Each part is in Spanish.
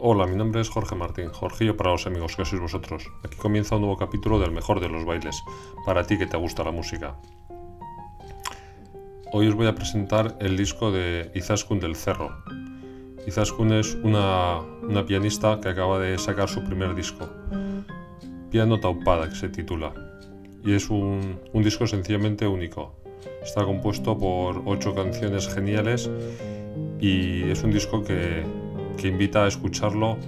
Hola, mi nombre es Jorge Martín, Jorgillo para los amigos que sois vosotros. Aquí comienza un nuevo capítulo del mejor de los bailes, para ti que te gusta la música. Hoy os voy a presentar el disco de Izaskun del Cerro. Izaskun es una, pianista que acaba de sacar su primer disco, Piano Taupada, que se titula. Y es un, un disco sencillamente único. Está compuesto por ocho canciones geniales y es un disco que, que invita a escucharlo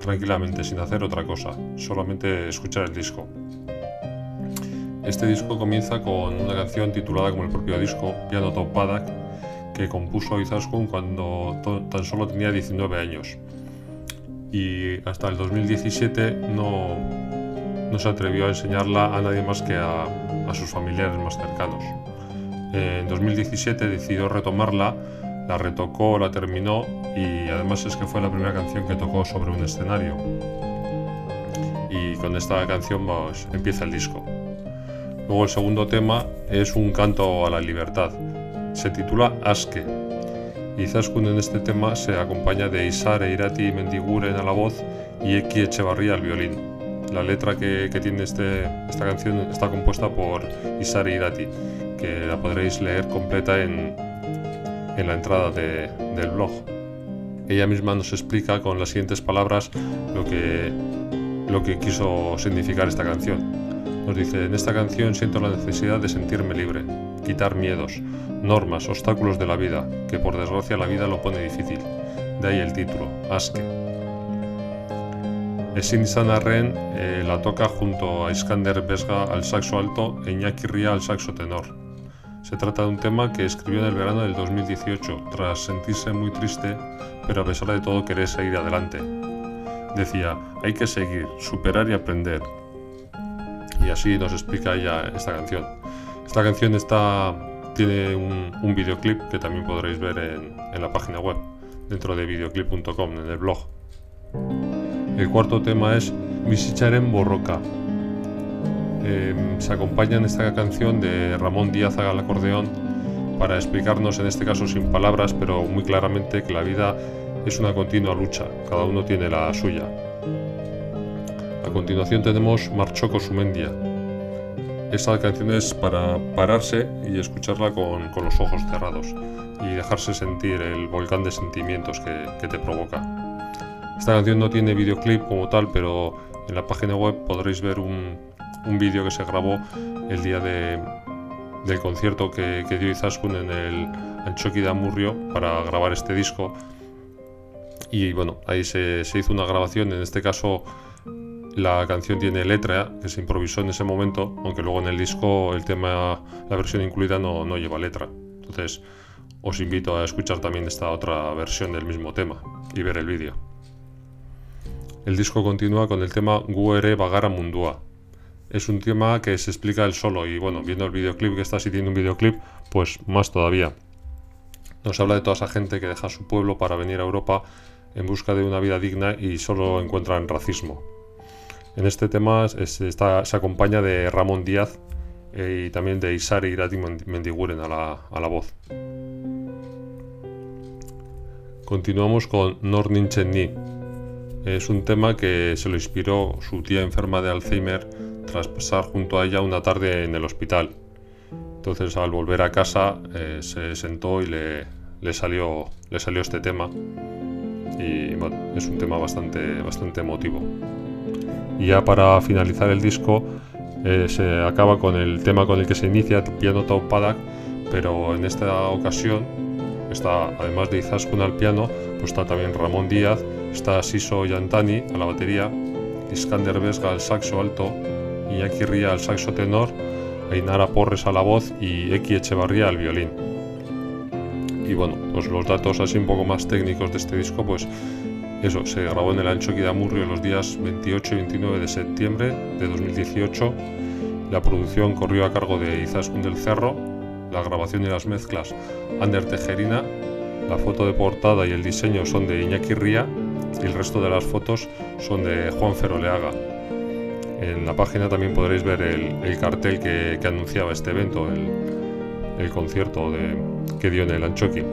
tranquilamente, sin hacer otra cosa, solamente escuchar el disco. Este disco comienza con una canción titulada como el propio disco, Piano Top Padak, que compuso Izaskun cuando tan solo tenía 19 años. Y hasta el 2017 no, no se atrevió a enseñarla a nadie más que a, a sus familiares más cercanos. En 2017 decidió retomarla la retocó, la terminó y además es que fue la primera canción que tocó sobre un escenario. Y con esta canción pues, empieza el disco. Luego el segundo tema es un canto a la libertad. Se titula Aske. Y Zaskun en este tema se acompaña de Isar Eirati Mendiguren a la voz y Eki Echevarría al violín. La letra que, tiene este, esta canción está compuesta por Isar Eirati, que la podréis leer completa en, en la entrada del blog. Ella misma nos explica con las siguientes palabras lo que, lo que quiso significar esta canción. Nos dice, en esta canción siento la necesidad de sentirme libre, quitar miedos, normas, obstáculos de la vida, que por desgracia la vida lo pone difícil. De ahí el título, Aske. Esin Sanarren eh, la toca junto a Iskander Vesga al saxo alto e Iñaki Ría al saxo tenor. Se trata de un tema que escribió en el verano del 2018, tras sentirse muy triste, pero a pesar de todo querer seguir adelante. Decía, hay que seguir, superar y aprender. Y así nos explica ella esta canción. Esta canción está, tiene un, videoclip que también podréis ver en, la página web, dentro de videoclip.com, en el blog. El cuarto tema es Misicharen Borroca, Em, se acompaña en esta canción de Ramón Díaz al acordeón para explicarnos, en este caso sin palabras, pero muy claramente que la vida es una continua lucha, cada uno tiene la suya. A continuación tenemos Marchoco Sumendia. Esta canción es para pararse y escucharla con, los ojos cerrados y dejarse sentir el volcán de sentimientos que, que te provoca. Esta canción no tiene videoclip como tal, pero en la página web podréis ver un, un vídeo que se grabó el día de, del concierto que, dio Izaskun en el Anchoqui de Amurrio para grabar este disco. Y bueno, ahí se, hizo una grabación, en este caso la canción tiene letra que se improvisó en ese momento, aunque luego en el disco el tema, la versión incluida no, no lleva letra. Entonces os invito a escuchar también esta otra versión del mismo tema y ver el vídeo. El disco continúa con el tema Guere Bagara Mundua, es un tema que se explica el solo y bueno, viendo el videoclip que está así tiene un videoclip, pues más todavía. Nos habla de toda esa gente que deja su pueblo para venir a Europa en busca de una vida digna y solo encuentran racismo. En este tema se, acompaña de Ramón Díaz eh, y también de Isari Irati Mendiguren a la, a la voz. Continuamos con Nornin Chenni. Es un tema que se lo inspiró su tía enferma de Alzheimer tras pasar junto a ella una tarde en el hospital. Entonces al volver a casa eh, se sentó y le, salió, le salió este tema. Y bueno, es un tema bastante, bastante emotivo. Y ya para finalizar el disco eh, se acaba con el tema con el que se inicia, Piano Top Padak, pero en esta ocasión está, además de Izaskun al piano, pues está también Ramón Díaz, está Siso Yantani a la batería, Iskander Vesga al saxo alto, Iñaki Ría al saxo tenor, Ainara Porres a la voz y Eki Echevarría al violín. Y bueno, pues los datos así un poco más técnicos de este disco, pues eso, se grabó en el Ancho Quidamurrio los días 28 y 29 de septiembre de 2018. La producción corrió a cargo de Izaskun del Cerro, la grabación y las mezclas Ander Tejerina, la foto de portada y el diseño son de Iñaki Ría y el resto de las fotos son de Juan Feroleaga. En la página también podréis ver el, cartel que, anunciaba este evento, el, concierto que dio en el Anchoqui.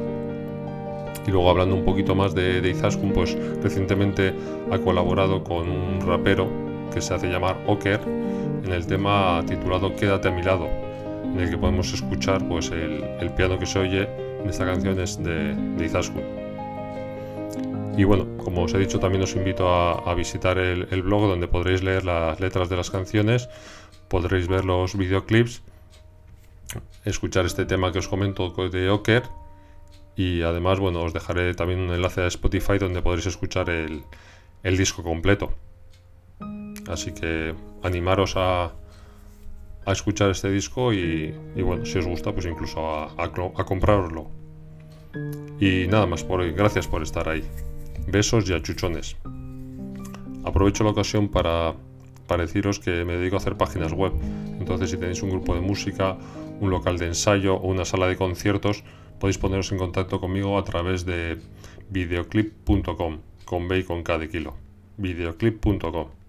Y luego hablando un poquito más de, de Izaskun, pues recientemente ha colaborado con un rapero que se hace llamar Oker en el tema titulado Quédate a mi lado, en el que podemos escuchar pues el, piano que se oye en esta canción es de, de Izaskun. Y bueno, como os he dicho, también os invito a, visitar el, blog donde podréis leer las letras de las canciones, podréis ver los videoclips, escuchar este tema que os comento de Oker y además, bueno, os dejaré también un enlace a Spotify donde podréis escuchar el, disco completo. Así que animaros a, a escuchar este disco y, bueno, si os gusta, pues incluso a, a, comprarlo. Y nada más por hoy, gracias por estar ahí. Besos y achuchones. Aprovecho la ocasión para, para deciros que me dedico a hacer páginas web. Entonces, si tenéis un grupo de música, un local de ensayo o una sala de conciertos, podéis poneros en contacto conmigo a través de videoclip.com, con B y con K de kilo. videoclip.com.